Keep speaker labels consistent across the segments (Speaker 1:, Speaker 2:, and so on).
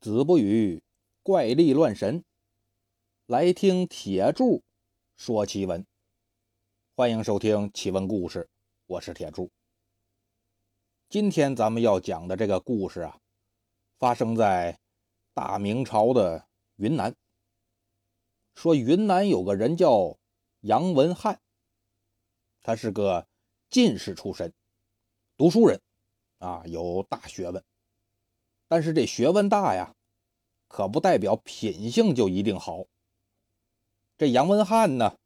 Speaker 1: 子不语怪力乱神，来听铁柱说奇闻。欢迎收听奇闻故事，我是铁柱。今天咱们要讲的这个故事啊，发生在大明朝的云南。说云南有个人叫杨文翰，他是个进士出身，读书人啊，有大学问。但是这学问大呀，可不代表品性就一定好。这杨文翰呢，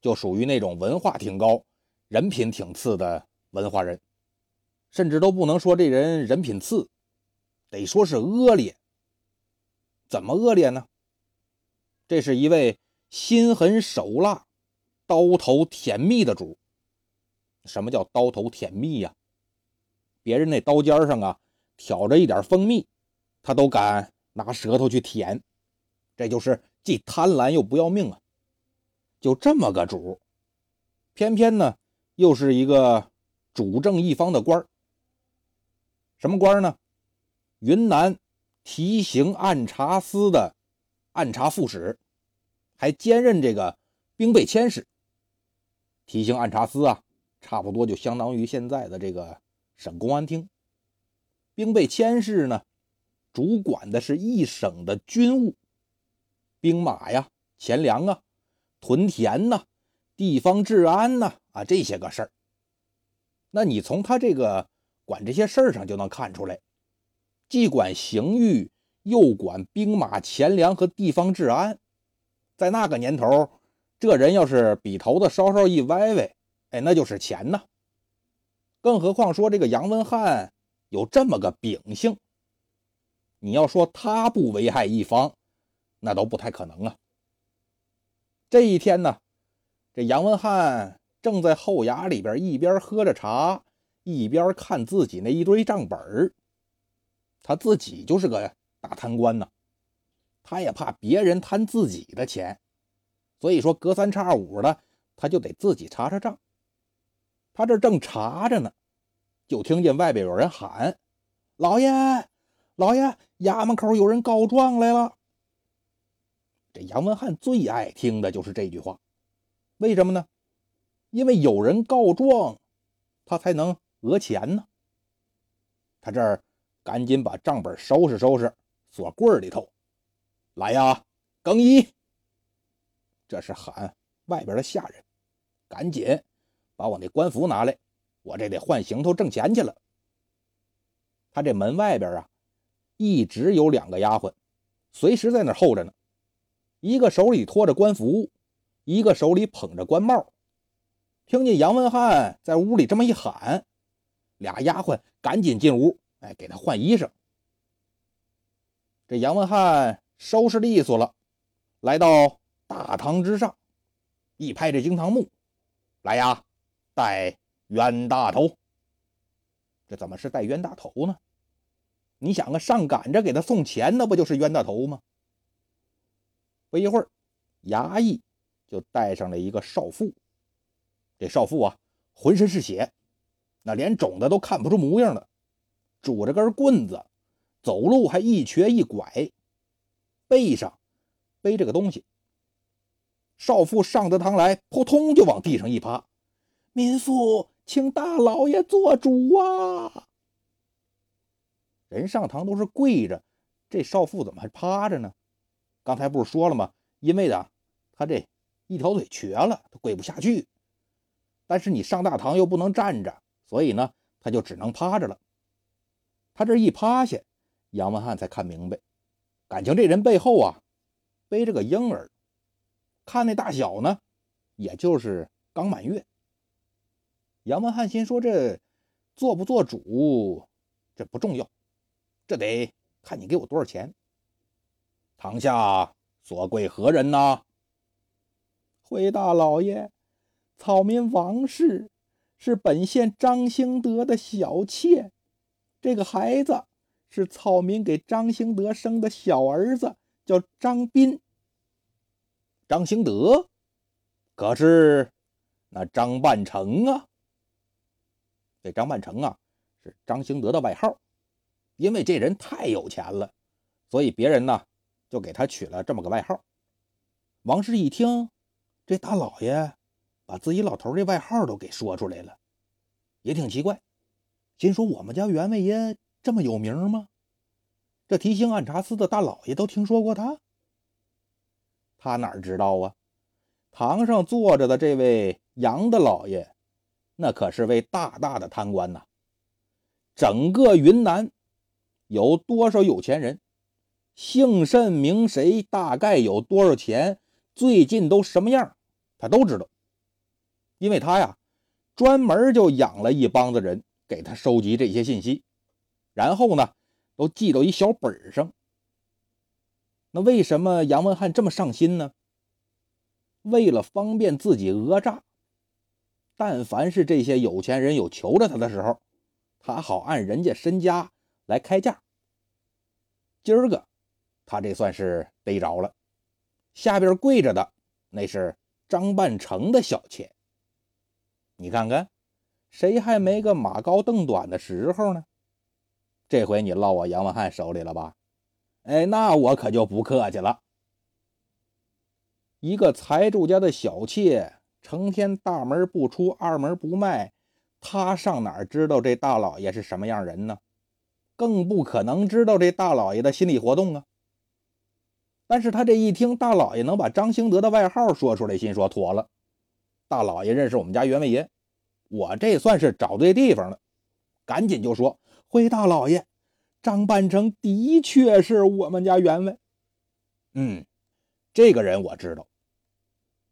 Speaker 1: 就属于那种文化挺高、人品挺次的文化人，甚至都不能说这人人品次，得说是恶劣。怎么恶劣呢？这是一位心狠手辣、刀头舔蜜的主。什么叫刀头舔蜜呀？别人那刀尖上啊。挑着一点蜂蜜，他都敢拿舌头去舔，这就是既贪婪又不要命啊！就这么个主，偏偏呢又是一个主政一方的官。什么官呢？云南提刑按察司的按察副使，还兼任这个兵备佥事。提刑按察司啊，差不多就相当于现在的这个省公安厅。兵备佥事呢，主管的是一省的军务，兵马呀、钱粮啊、屯田呐、地方治安呐啊这些个事儿。那你从他这个管这些事儿上就能看出来，既管刑狱，又管兵马、钱粮和地方治安。在那个年头，这人要是笔头子稍稍一歪歪，哎，那就是钱呐。更何况说这个杨文翰。有这么个秉性，你要说他不危害一方，那都不太可能啊。这一天呢，这杨文翰正在后衙里边一边喝着茶，一边看自己那一堆账本他自己就是个大贪官呢，他也怕别人贪自己的钱，所以说隔三差五的他就得自己查查账。他这正查着呢。就听见外边有人喊：“老爷，老爷，衙门口有人告状来了。”这杨文翰最爱听的就是这句话，为什么呢？因为有人告状，他才能讹钱呢。他这儿赶紧把账本收拾收拾，锁柜里头。来呀，更衣！这是喊外边的下人，赶紧把我那官服拿来。我这得换行头挣钱去了。他这门外边啊，一直有两个丫鬟，随时在那候着呢。一个手里托着官服，一个手里捧着官帽。听见杨文翰在屋里这么一喊，俩丫鬟赶紧进屋，哎，给他换衣裳。这杨文翰收拾利索了，来到大堂之上，一拍这惊堂木，来呀，带。冤大头，这怎么是带冤大头呢？你想啊，上赶着给他送钱，那不就是冤大头吗？不一会儿，衙役就带上了一个少妇。这少妇啊，浑身是血，那连肿的都看不出模样了，拄着根棍子，走路还一瘸一拐，背上背着个东西。少妇上得堂来，扑通就往地上一趴，民妇。请大老爷做主啊！人上堂都是跪着，这少妇怎么还趴着呢？刚才不是说了吗？因为啊，他这一条腿瘸了，他跪不下去。但是你上大堂又不能站着，所以呢，他就只能趴着了。他这一趴下，杨文翰才看明白，感情这人背后啊背着个婴儿，看那大小呢，也就是刚满月。杨文翰心说：“这做不做主，这不重要，这得看你给我多少钱。”堂下所贵何人呢？回大老爷，草民王氏是本县张兴德的小妾，这个孩子是草民给张兴德生的小儿子，叫张斌。张兴德，可是那张半成啊？这张半成啊，是张兴德的外号，因为这人太有钱了，所以别人呢就给他取了这么个外号。王氏一听，这大老爷把自己老头这外号都给说出来了，也挺奇怪，心说我们家员外爷这么有名吗？这提刑按察司的大老爷都听说过他？他哪知道啊？堂上坐着的这位杨大老爷，那可是位大大的贪官呐！整个云南有多少有钱人，姓甚名谁，大概有多少钱，最近都什么样，他都知道。因为他呀，专门就养了一帮子人给他收集这些信息，然后呢，都记到一小本上。那为什么杨文翰这么上心呢？为了方便自己讹诈，但凡是这些有钱人有求着他的时候，他好按人家身家来开价。今儿个他这算是逮着了，下边跪着的那是张半成的小妾。你看看，谁还没个马高凳短的时候呢？这回你落我杨文翰手里了吧？哎，那我可就不客气了。一个财主家的小妾，成天大门不出，二门不迈，他上哪知道这大老爷是什么样人呢？更不可能知道这大老爷的心理活动啊。但是他这一听大老爷能把张兴德的外号说出来，心说妥了，大老爷认识我们家员外爷，我这算是找对地方了，赶紧就说：“回大老爷。”张半成的确是我们家员外，嗯，这个人我知道。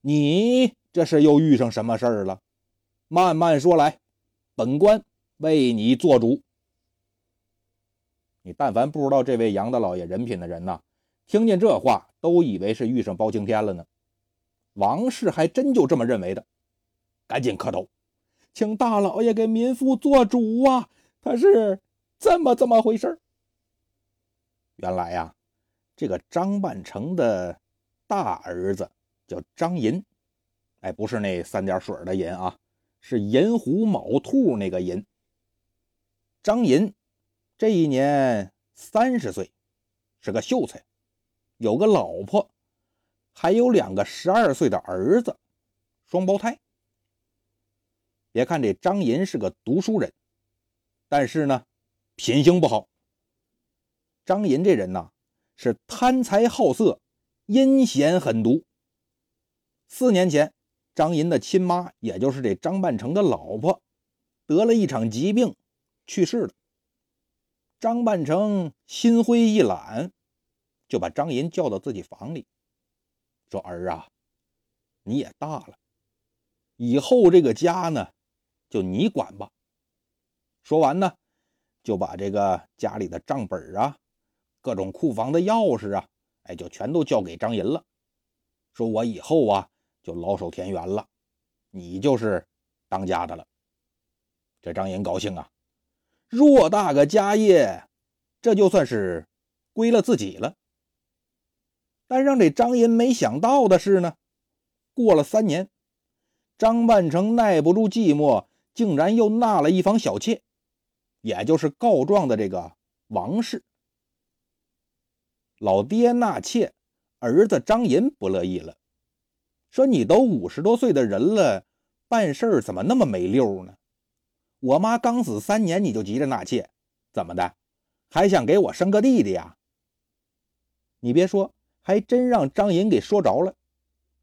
Speaker 1: 你这是又遇上什么事儿了？慢慢说来，本官为你做主。你但凡不知道这位杨大老爷人品的人呐，听见这话都以为是遇上包青天了呢。王氏还真就这么认为的，赶紧磕头，请大老爷给民妇做主啊！他是。这么这么回事原来呀，这个张半成的大儿子叫张银，哎，不是那三点水的银啊，是寅虎卯兔那个寅。张银这一年三十岁，是个秀才，有个老婆，还有两个十二岁的儿子，双胞胎。别看这张银是个读书人，但是呢。品行不好。张银这人呐，是贪财好色，阴险狠毒。四年前，张银的亲妈，也就是这张半成的老婆，得了一场疾病，去世了。张半成心灰意懒，就把张银叫到自己房里，说：“儿啊，你也大了，以后这个家呢，就你管吧。”说完呢。就把这个家里的账本啊，各种库房的钥匙啊，哎，就全都交给张银了。说我以后啊，就老守田园了，你就是当家的了。这张银高兴啊，偌大个家业，这就算是归了自己了。但让这张银没想到的是呢，过了三年，张半成耐不住寂寞，竟然又纳了一房小妾。也就是告状的这个王氏，老爹纳妾，儿子张银不乐意了，说：“你都五十多岁的人了，办事怎么那么没溜呢？我妈刚死三年，你就急着纳妾，怎么的？还想给我生个弟弟呀？”你别说，还真让张银给说着了。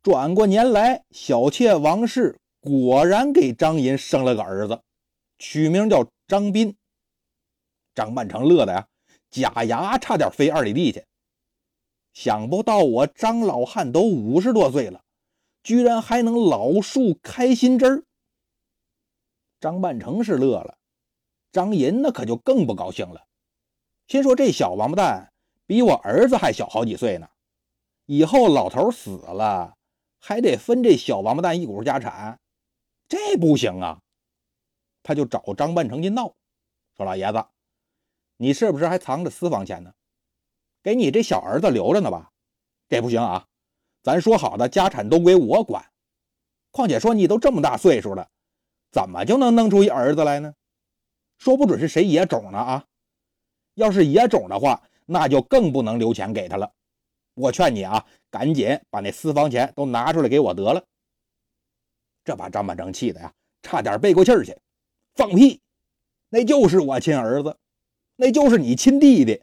Speaker 1: 转过年来，小妾王氏果然给张银生了个儿子，取名叫张斌。张半成乐的呀，假牙差点飞二里地去。想不到我张老汉都五十多岁了，居然还能老树开心枝儿。张半成是乐了，张银那可就更不高兴了，心说这小王八蛋比我儿子还小好几岁呢，以后老头死了还得分这小王八蛋一股家产，这不行啊！他就找张半成去闹，说老爷子。你是不是还藏着私房钱呢？给你这小儿子留着呢吧？这不行啊！咱说好的家产都归我管。况且说你都这么大岁数了，怎么就能弄出一儿子来呢？说不准是谁野种呢啊！要是野种的话，那就更不能留钱给他了。我劝你啊，赶紧把那私房钱都拿出来给我得了。这把张半成气的呀，差点背过气去。放屁！那就是我亲儿子，那就是你亲弟弟，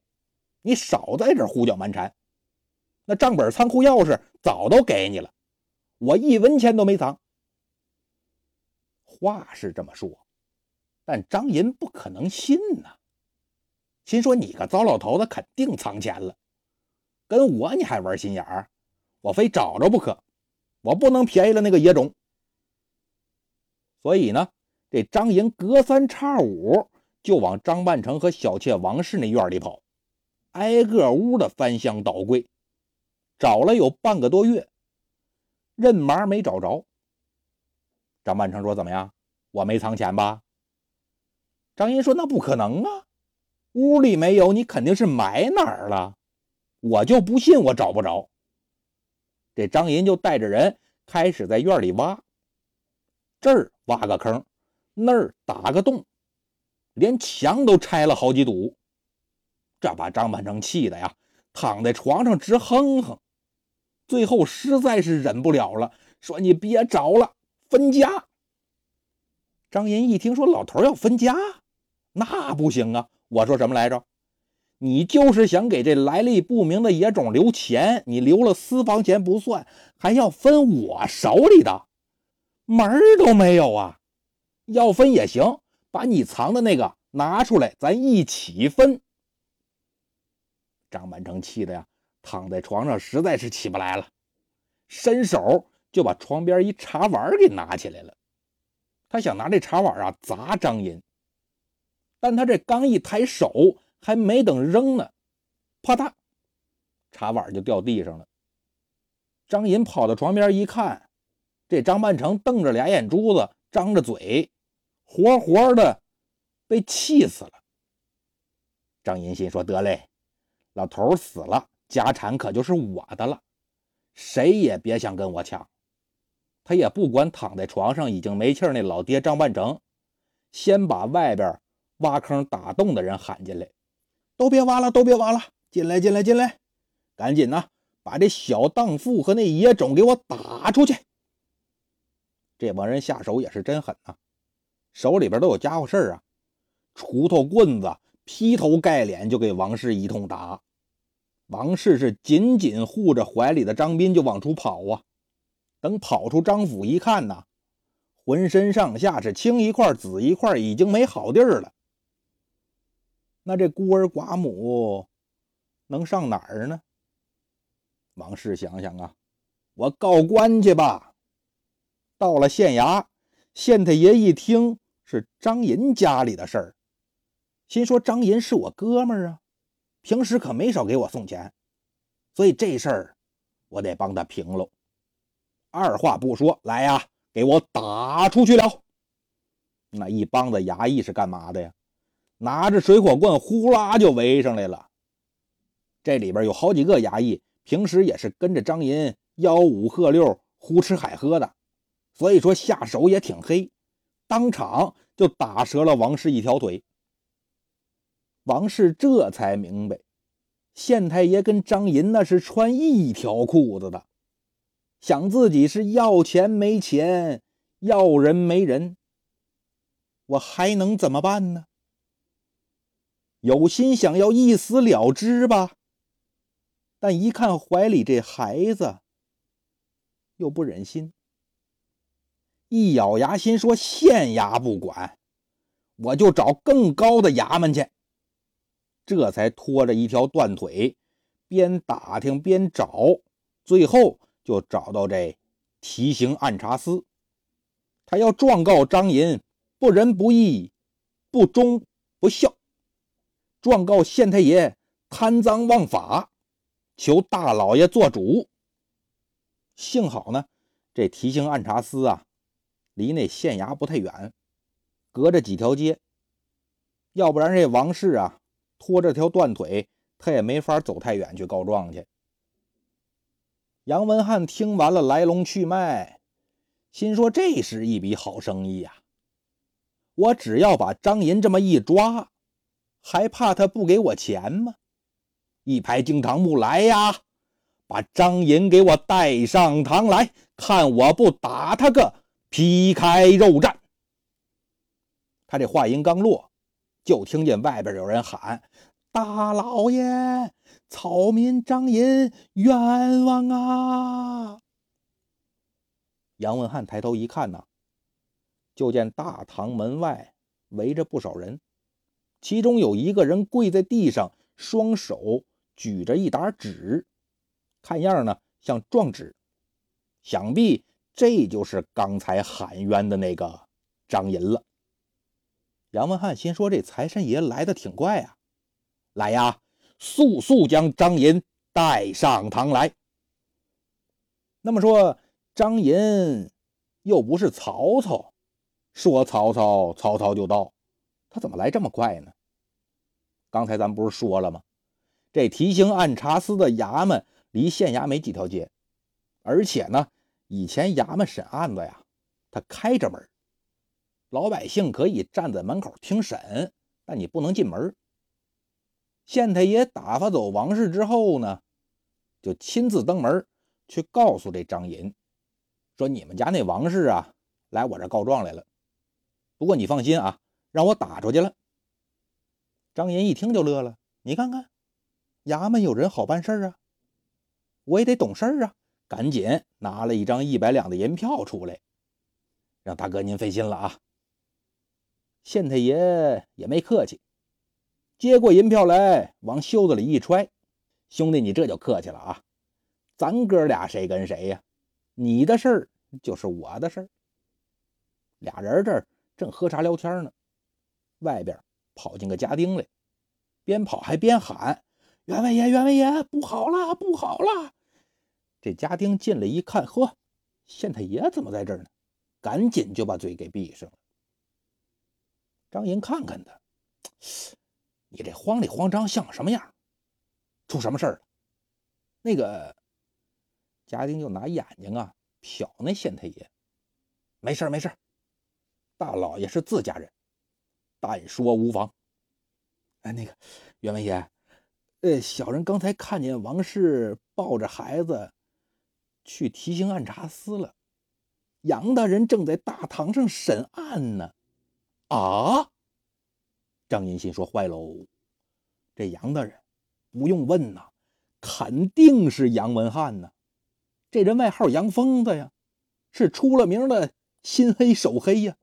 Speaker 1: 你少在这胡搅蛮缠。那账本、仓库钥匙早都给你了，我一文钱都没藏。话是这么说，但张银不可能信呐。心说你个糟老头子，肯定藏钱了，跟我你还玩心眼儿？我非找着不可，我不能便宜了那个野种。所以呢。这张银隔三差五就往张半成和小妾王氏那院里跑，挨个屋的翻箱倒柜，找了有半个多月，任麻没找着。张半成说：“怎么样？我没藏钱吧？”张银说：“那不可能啊，屋里没有，你肯定是埋哪儿了。我就不信我找不着。”这张银就带着人开始在院里挖，这儿挖个坑。那儿打个洞，连墙都拆了好几堵，这把张半成气的呀，躺在床上直哼哼。最后实在是忍不了了，说：“你别找了，分家。”张银一听说老头要分家，那不行啊！我说什么来着？你就是想给这来历不明的野种留钱，你留了私房钱不算，还要分我手里的，门儿都没有啊！要分也行，把你藏的那个拿出来，咱一起分。张满成气的呀，躺在床上实在是起不来了，伸手就把床边一茶碗给拿起来了。他想拿这茶碗啊砸张银，但他这刚一抬手，还没等扔呢，啪嗒，茶碗就掉地上了。张银跑到床边一看，这张半成瞪着俩眼珠子，张着嘴。活活的被气死了。张银心说：“得嘞，老头死了，家产可就是我的了，谁也别想跟我抢。”他也不管躺在床上已经没气儿那老爹张半成，先把外边挖坑打洞的人喊进来：“都别挖了，都别挖了，进来，进来，进来！赶紧呐，把这小荡妇和那野种给我打出去！”这帮人下手也是真狠啊！手里边都有家伙事儿啊，锄头、棍子，劈头盖脸就给王氏一通打。王氏是紧紧护着怀里的张斌就往出跑啊。等跑出张府一看呐，浑身上下是青一块紫一块，已经没好地儿了。那这孤儿寡母能上哪儿呢？王氏想想啊，我告官去吧。到了县衙，县太爷一听。是张银家里的事儿，心说张银是我哥们儿啊，平时可没少给我送钱，所以这事儿我得帮他平喽。二话不说，来呀，给我打出去了。那一帮子衙役是干嘛的呀？拿着水火棍，呼啦就围上来了。这里边有好几个衙役，平时也是跟着张银吆五喝六、胡吃海喝的，所以说下手也挺黑。当场就打折了王氏一条腿。王氏这才明白，县太爷跟张银那是穿一条裤子的，想自己是要钱没钱，要人没人，我还能怎么办呢？有心想要一死了之吧，但一看怀里这孩子，又不忍心。一咬牙，心说：“县衙不管，我就找更高的衙门去。”这才拖着一条断腿，边打听边找，最后就找到这提刑按察司。他要状告张银不仁不义、不忠不孝，状告县太爷贪赃枉法，求大老爷做主。幸好呢，这提刑按察司啊。离那县衙不太远，隔着几条街。要不然这王氏啊，拖着条断腿，他也没法走太远去告状去。杨文翰听完了来龙去脉，心说这是一笔好生意呀！我只要把张银这么一抓，还怕他不给我钱吗？一排惊堂木，来呀！把张银给我带上堂来，看我不打他个皮开肉绽！他这话音刚落，就听见外边有人喊：“大老爷，草民张银冤枉啊！”杨文汉抬头一看呐，就见大堂门外围着不少人，其中有一个人跪在地上，双手。举着一沓纸，看样呢像状纸，想必这就是刚才喊冤的那个张银了。杨文汉心说：“这财神爷来的挺快啊，来呀，速速将张银带上堂来。”那么说，张银又不是曹操，说曹操，曹操就到，他怎么来这么快呢？刚才咱不是说了吗？这提刑按察司的衙门离县衙没几条街，而且呢，以前衙门审案子呀，他开着门，老百姓可以站在门口听审，但你不能进门。县太爷打发走王氏之后呢，就亲自登门去告诉这张银，说你们家那王氏啊，来我这告状来了。不过你放心啊，让我打出去了。张银一听就乐了，你看看。衙门有人好办事啊，我也得懂事啊！赶紧拿了一张一百两的银票出来，让大哥您费心了啊！县太爷也没客气，接过银票来，往袖子里一揣：“兄弟，你这就客气了啊！咱哥俩谁跟谁呀？你的事儿就是我的事儿。”俩人这儿正喝茶聊天呢，外边跑进个家丁来，边跑还边喊。员外爷，员外爷，不好了，不好了！这家丁进来一看，呵，县太爷怎么在这儿呢？赶紧就把嘴给闭上了。张银看看他，你这慌里慌张像什么样？出什么事儿了？那个家丁就拿眼睛啊瞟那县太爷，没事没事大老爷是自家人，但说无妨。哎，那个袁文爷。呃，小人刚才看见王氏抱着孩子去提刑按察司了，杨大人正在大堂上审案呢。啊！张银心说：“坏喽，这杨大人不用问呐，肯定是杨文翰呐。这人外号杨疯子呀，是出了名的心黑手黑呀。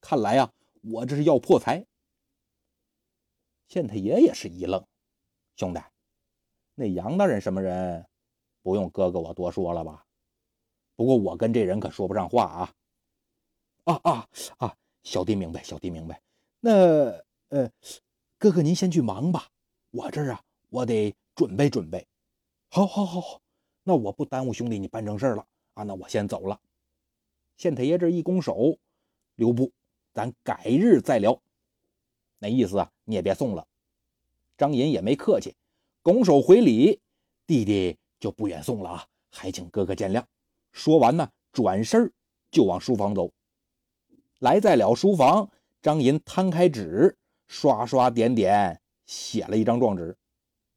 Speaker 1: 看来呀，我这是要破财。”县太爷也是一愣。兄弟，那杨大人什么人？不用哥哥我多说了吧？不过我跟这人可说不上话啊！啊啊啊！小弟明白，小弟明白。那呃，哥哥您先去忙吧，我这儿啊，我得准备准备。好，好，好，好。那我不耽误兄弟你办正事了啊！那我先走了。县太爷这一拱手，留步，咱改日再聊。那意思啊，你也别送了。张银也没客气，拱手回礼：“弟弟就不远送了啊，还请哥哥见谅。”说完呢，转身就往书房走。来在了书房，张银摊开纸，刷刷点点写了一张状纸，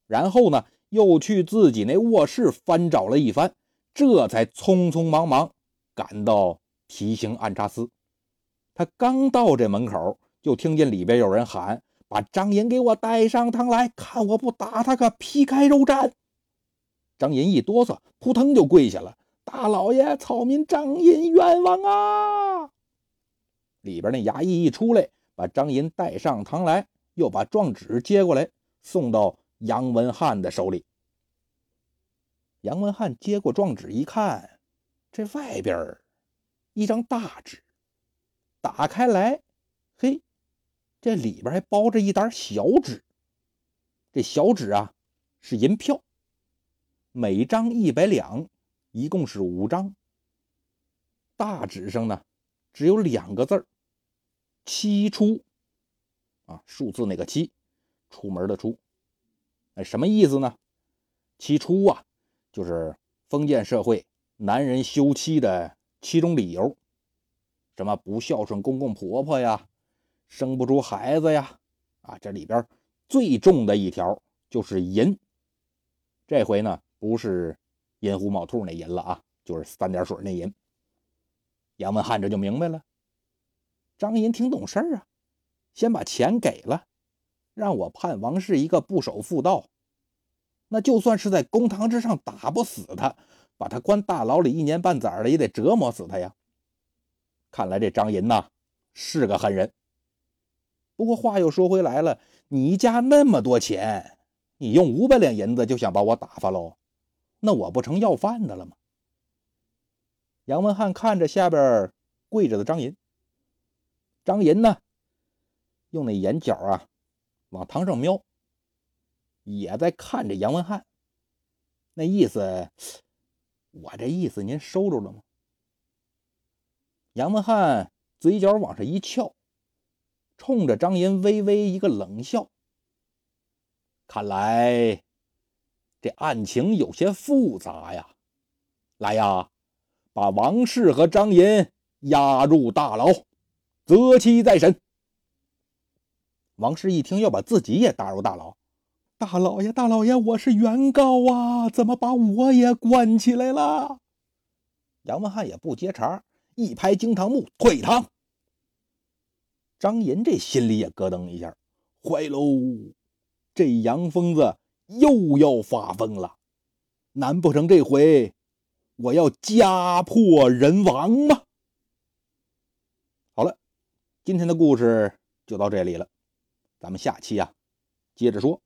Speaker 1: 然后呢，又去自己那卧室翻找了一番，这才匆匆忙忙赶到提刑按察司。他刚到这门口，就听见里边有人喊。把张银给我带上堂来，看我不打他个皮开肉绽！张银一哆嗦，扑腾就跪下了。大老爷，草民张银冤枉啊！里边那衙役一出来，把张银带上堂来，又把状纸接过来，送到杨文翰的手里。杨文翰接过状纸一看，这外边一张大纸，打开来，嘿。这里边还包着一沓小纸，这小纸啊是银票，每张一百两，一共是五张。大纸上呢只有两个字儿“七出”，啊，数字那个七，出门的出。哎，什么意思呢？七出啊，就是封建社会男人休妻的七种理由，什么不孝顺公公婆婆呀。生不出孩子呀，啊，这里边最重的一条就是淫这回呢，不是银狐卯兔那银了啊，就是三点水那银。杨文翰这就明白了，张银挺懂事儿啊，先把钱给了，让我判王氏一个不守妇道，那就算是在公堂之上打不死他，把他关大牢里一年半载的，也得折磨死他呀。看来这张银呐是个狠人。不过话又说回来了，你家那么多钱。你用五百两银子就想把我打发喽？那我不成要饭的了吗？杨文翰看着下边跪着的张银，张银呢，用那眼角啊往堂上瞄，也在看着杨文翰。那意思，我这意思您收着了吗？杨文翰嘴角往上一翘，冲着张银微微一个冷笑。看来这案情有些复杂呀！来呀，把王氏和张银押入大牢，择期再审。王氏一听要把自己也打入大牢，大老爷，大老爷，我是原告啊，怎么把我也关起来了？杨文翰也不接茬，一拍惊堂木，退堂。张银这心里也咯噔一下，坏喽！这杨疯子又要发疯了，难不成这回我要家破人亡吗？今天的故事就到这里了，咱们下期啊接着说。